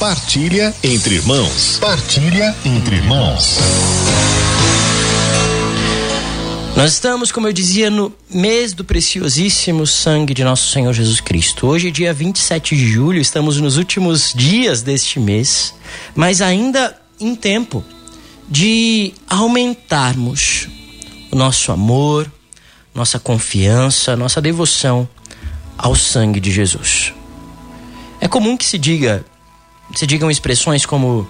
Partilha entre irmãos. Partilha entre irmãos. Nós estamos, como eu dizia, no mês do preciosíssimo sangue de nosso Senhor Jesus Cristo. Hoje, dia 27 de julho, estamos nos últimos dias deste mês, mas ainda em tempo de aumentarmos o nosso amor, nossa confiança, nossa devoção ao sangue de Jesus. É comum que se diga, se digam expressões como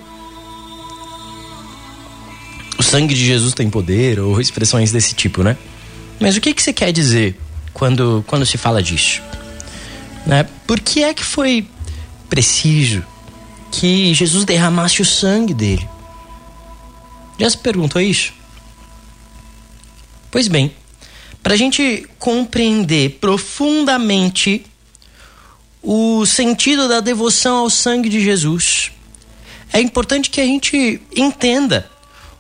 o sangue de Jesus tem poder ou expressões desse tipo, né? Mas o que que você quer dizer quando quando se fala disso? Né? Por que é que foi preciso que Jesus derramasse o sangue dele? Já se perguntou isso? Pois bem, para a gente compreender profundamente o sentido da devoção ao sangue de Jesus, é importante que a gente entenda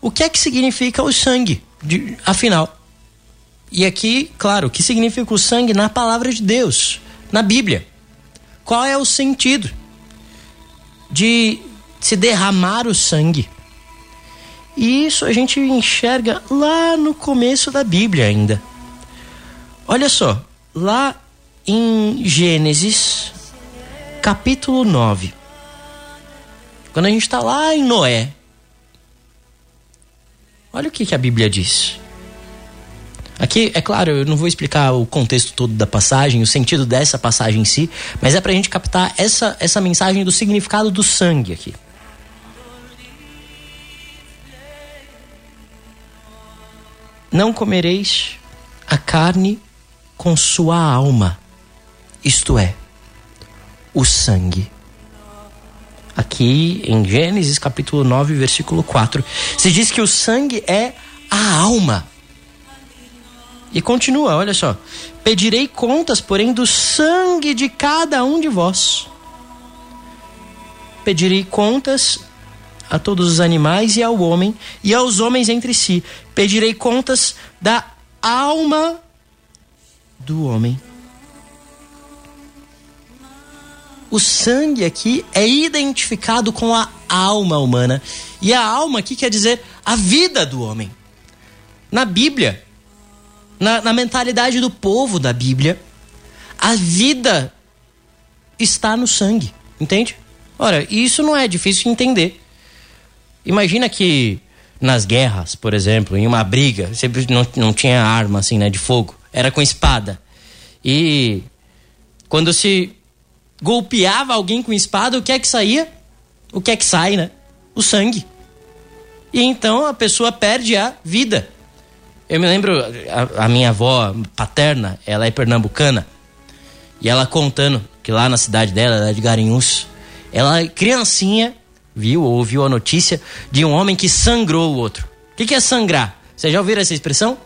o que é que significa o sangue, de, afinal. E aqui, claro, o que significa o sangue na palavra de Deus, na Bíblia. Qual é o sentido de se derramar o sangue? E isso a gente enxerga lá no começo da Bíblia ainda. Olha só, lá em Gênesis, capítulo 9. Quando a gente está lá em Noé, olha o que, que a Bíblia diz. Aqui, é claro, eu não vou explicar o contexto todo da passagem, o sentido dessa passagem em si, mas é para a gente captar essa, essa mensagem do significado do sangue aqui. Não comereis a carne com sua alma, isto é, o sangue. Aqui em Gênesis capítulo 9, versículo 4, se diz que o sangue é a alma. E continua, olha só. Pedirei contas, porém, do sangue de cada um de vós. Pedirei contas a todos os animais e ao homem, e aos homens entre si. Pedirei contas da alma do homem. O sangue aqui é identificado com a alma humana. E a alma aqui quer dizer a vida do homem. Na Bíblia, na, na mentalidade do povo da Bíblia, a vida está no sangue. Entende? Ora, isso não é difícil de entender. Imagina que nas guerras, por exemplo, em uma briga, sempre não, não tinha arma assim, né, de fogo era com espada. E quando se golpeava alguém com espada, o que é que saía? O que é que sai, né? O sangue. E então a pessoa perde a vida. Eu me lembro, a, a minha avó paterna, ela é pernambucana, e ela contando que lá na cidade dela, ela é de Garanhuns, ela, criancinha, viu ou ouviu a notícia de um homem que sangrou o outro. O que, que é sangrar? Vocês já ouviram essa expressão?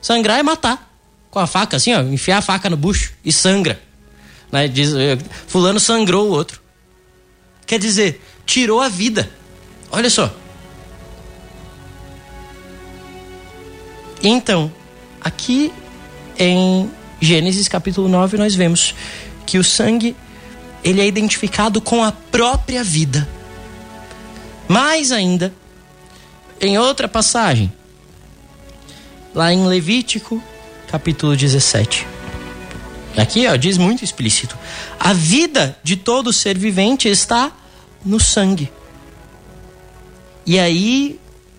Sangrar é matar com a faca, assim, ó, enfiar a faca no bucho e sangra. Né? Diz, eh, fulano sangrou o outro. Quer dizer, tirou a vida. Olha só. Então, aqui em Gênesis capítulo 9 nós vemos que o sangue ele é identificado com a própria vida. Mais ainda, em outra passagem, lá em Levítico capítulo 17. Aqui ó, diz muito explícito: a vida de todo ser vivente está no sangue. E aí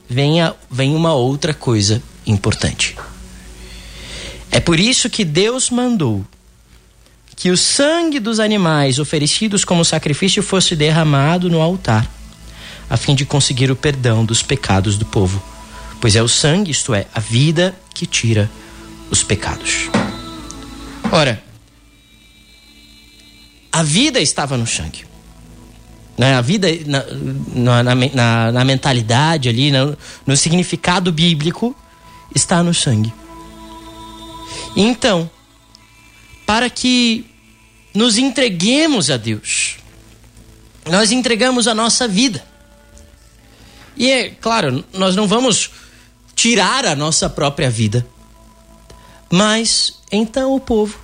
vem, a, vem uma outra coisa importante. É por isso que Deus mandou que o sangue dos animais oferecidos como sacrifício fosse derramado no altar, a fim de conseguir o perdão dos pecados do povo. Pois é o sangue, isto é, a vida, que tira os pecados. Ora, a vida estava no sangue. Né? A vida, na, na, na, na mentalidade ali, no, no significado bíblico, está no sangue. Então, para que nos entreguemos a Deus, nós entregamos a nossa vida. E é claro, nós não vamos tirar a nossa própria vida. Mas então o povo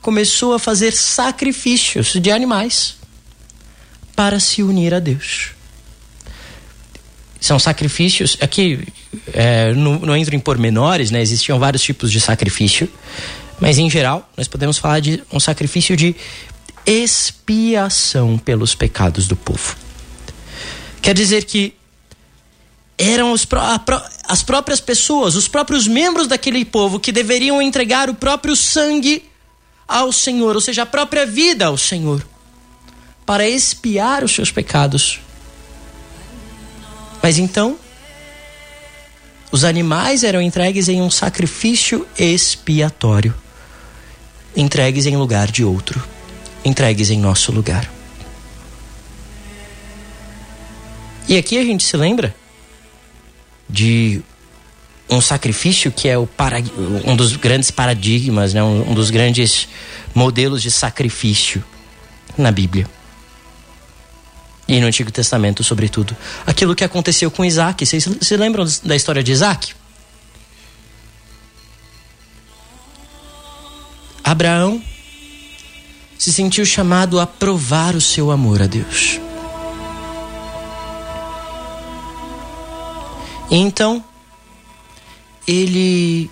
começou a fazer sacrifícios de animais para se unir a Deus. São sacrifícios. Aqui é, não, não entro em pormenores, né? Existiam vários tipos de sacrifício. Mas em geral, nós podemos falar de um sacrifício de expiação pelos pecados do povo. Quer dizer que eram os, as próprias pessoas, os próprios membros daquele povo que deveriam entregar o próprio sangue ao Senhor, ou seja, a própria vida ao Senhor, para expiar os seus pecados. Mas então, os animais eram entregues em um sacrifício expiatório, entregues em lugar de outro, entregues em nosso lugar. E aqui a gente se lembra de um sacrifício que é o um dos grandes paradigmas, né? um, um dos grandes modelos de sacrifício na Bíblia. E no Antigo Testamento, sobretudo. Aquilo que aconteceu com Isaac. Vocês se lembram da história de Isaac? Abraão se sentiu chamado a provar o seu amor a Deus. Então, ele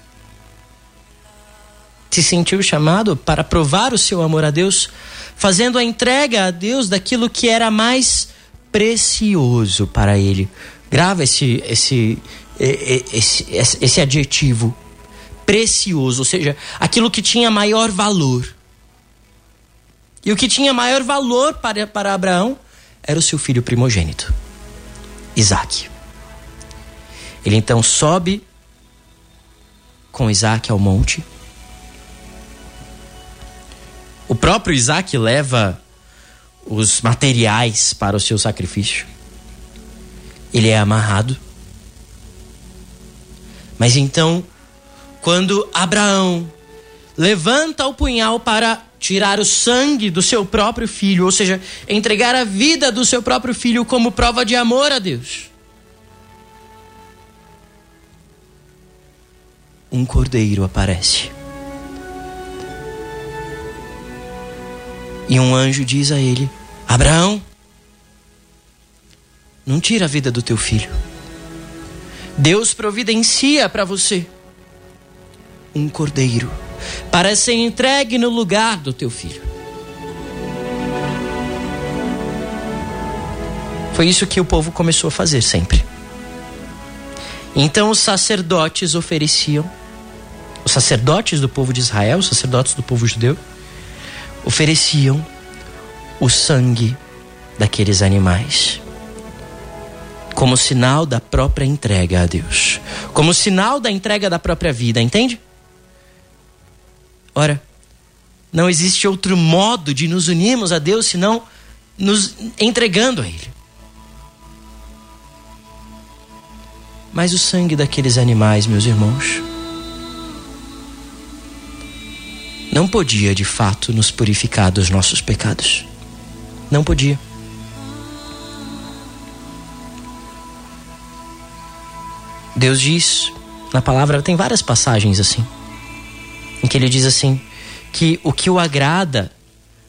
se sentiu chamado para provar o seu amor a Deus, fazendo a entrega a Deus daquilo que era mais precioso para ele. Grava esse, esse, esse, esse, esse adjetivo. Precioso, ou seja, aquilo que tinha maior valor. E o que tinha maior valor para, para Abraão era o seu filho primogênito, Isaac. Ele então sobe com Isaac ao monte. O próprio Isaac leva os materiais para o seu sacrifício. Ele é amarrado. Mas então, quando Abraão levanta o punhal para tirar o sangue do seu próprio filho, ou seja, entregar a vida do seu próprio filho como prova de amor a Deus. Um cordeiro aparece. E um anjo diz a ele: Abraão, não tira a vida do teu filho. Deus providencia para você um cordeiro para ser entregue no lugar do teu filho. Foi isso que o povo começou a fazer sempre. Então os sacerdotes ofereciam, os sacerdotes do povo de Israel, os sacerdotes do povo judeu, ofereciam o sangue daqueles animais como sinal da própria entrega a Deus, como sinal da entrega da própria vida, entende? Ora, não existe outro modo de nos unirmos a Deus senão nos entregando a Ele. Mas o sangue daqueles animais, meus irmãos, não podia de fato nos purificar dos nossos pecados. Não podia. Deus diz na palavra, tem várias passagens assim, em que ele diz assim: que o que o agrada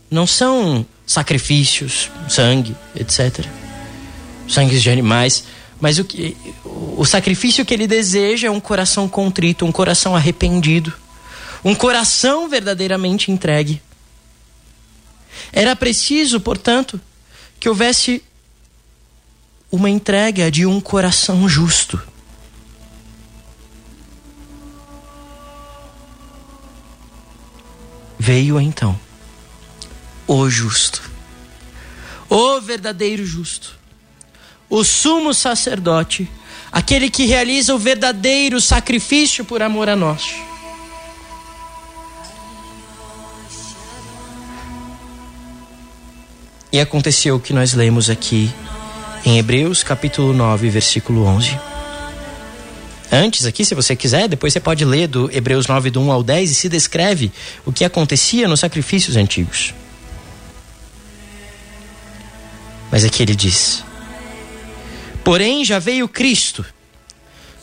não são sacrifícios, sangue, etc. Sangues de animais, mas o, que, o sacrifício que ele deseja é um coração contrito, um coração arrependido, um coração verdadeiramente entregue. Era preciso, portanto, que houvesse uma entrega de um coração justo. Veio então o justo, o verdadeiro justo o sumo sacerdote, aquele que realiza o verdadeiro sacrifício por amor a nós. E aconteceu o que nós lemos aqui em Hebreus capítulo 9, versículo 11. Antes aqui, se você quiser, depois você pode ler do Hebreus 9, do 1 ao 10 e se descreve o que acontecia nos sacrifícios antigos. Mas aqui ele diz: Porém, já veio Cristo,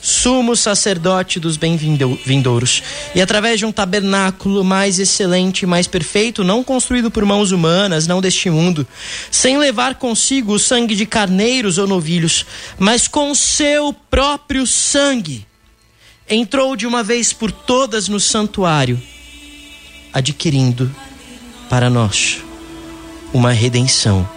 sumo sacerdote dos bem-vindouros, e através de um tabernáculo mais excelente, mais perfeito, não construído por mãos humanas, não deste mundo, sem levar consigo o sangue de carneiros ou novilhos, mas com seu próprio sangue, entrou de uma vez por todas no santuário, adquirindo para nós uma redenção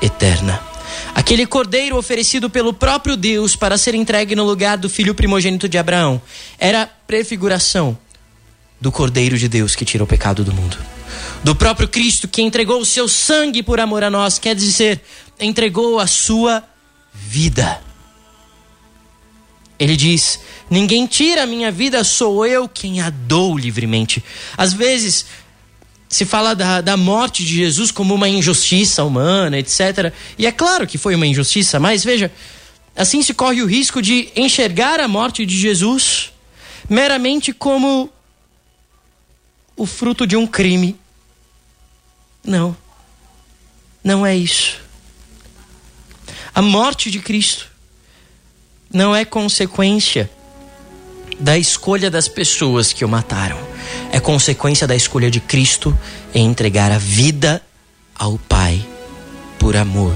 eterna. Aquele cordeiro oferecido pelo próprio Deus para ser entregue no lugar do filho primogênito de Abraão era prefiguração do cordeiro de Deus que tira o pecado do mundo. Do próprio Cristo que entregou o seu sangue por amor a nós, quer dizer, entregou a sua vida. Ele diz: Ninguém tira a minha vida, sou eu quem a dou livremente. Às vezes, se fala da, da morte de Jesus como uma injustiça humana, etc. E é claro que foi uma injustiça, mas veja, assim se corre o risco de enxergar a morte de Jesus meramente como o fruto de um crime. Não. Não é isso. A morte de Cristo não é consequência da escolha das pessoas que o mataram. É consequência da escolha de Cristo em entregar a vida ao Pai por amor,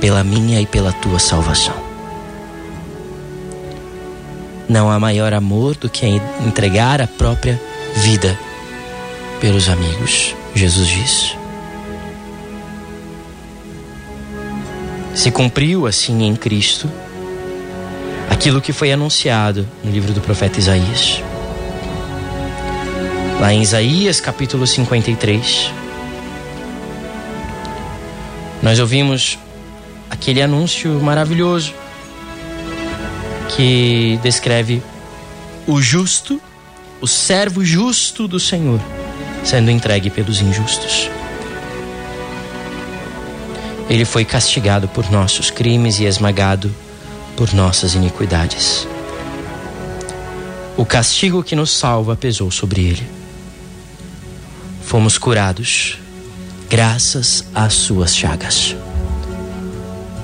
pela minha e pela tua salvação. Não há maior amor do que entregar a própria vida pelos amigos, Jesus diz. Se cumpriu assim em Cristo aquilo que foi anunciado no livro do profeta Isaías. Lá em Isaías capítulo 53, nós ouvimos aquele anúncio maravilhoso que descreve o justo, o servo justo do Senhor, sendo entregue pelos injustos. Ele foi castigado por nossos crimes e esmagado por nossas iniquidades. O castigo que nos salva pesou sobre ele. Fomos curados graças às suas chagas.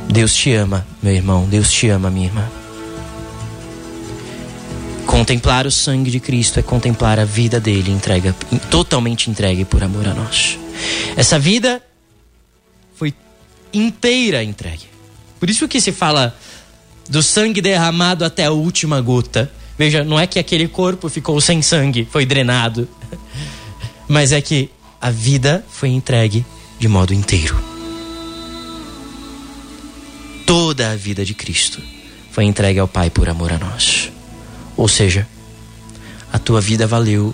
Deus te ama, meu irmão, Deus te ama, minha irmã. Contemplar o sangue de Cristo é contemplar a vida dele entrega, totalmente entregue por amor a nós. Essa vida foi inteira entregue. Por isso que se fala do sangue derramado até a última gota. Veja, não é que aquele corpo ficou sem sangue, foi drenado, mas é que a vida foi entregue de modo inteiro. Toda a vida de Cristo foi entregue ao Pai por amor a nós. Ou seja, a tua vida valeu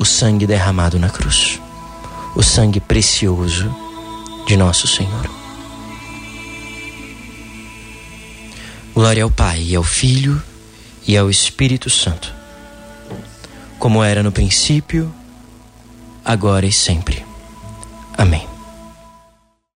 o sangue derramado na cruz, o sangue precioso de nosso Senhor. Glória ao Pai, e ao Filho e ao Espírito Santo, como era no princípio, agora e sempre. Amém.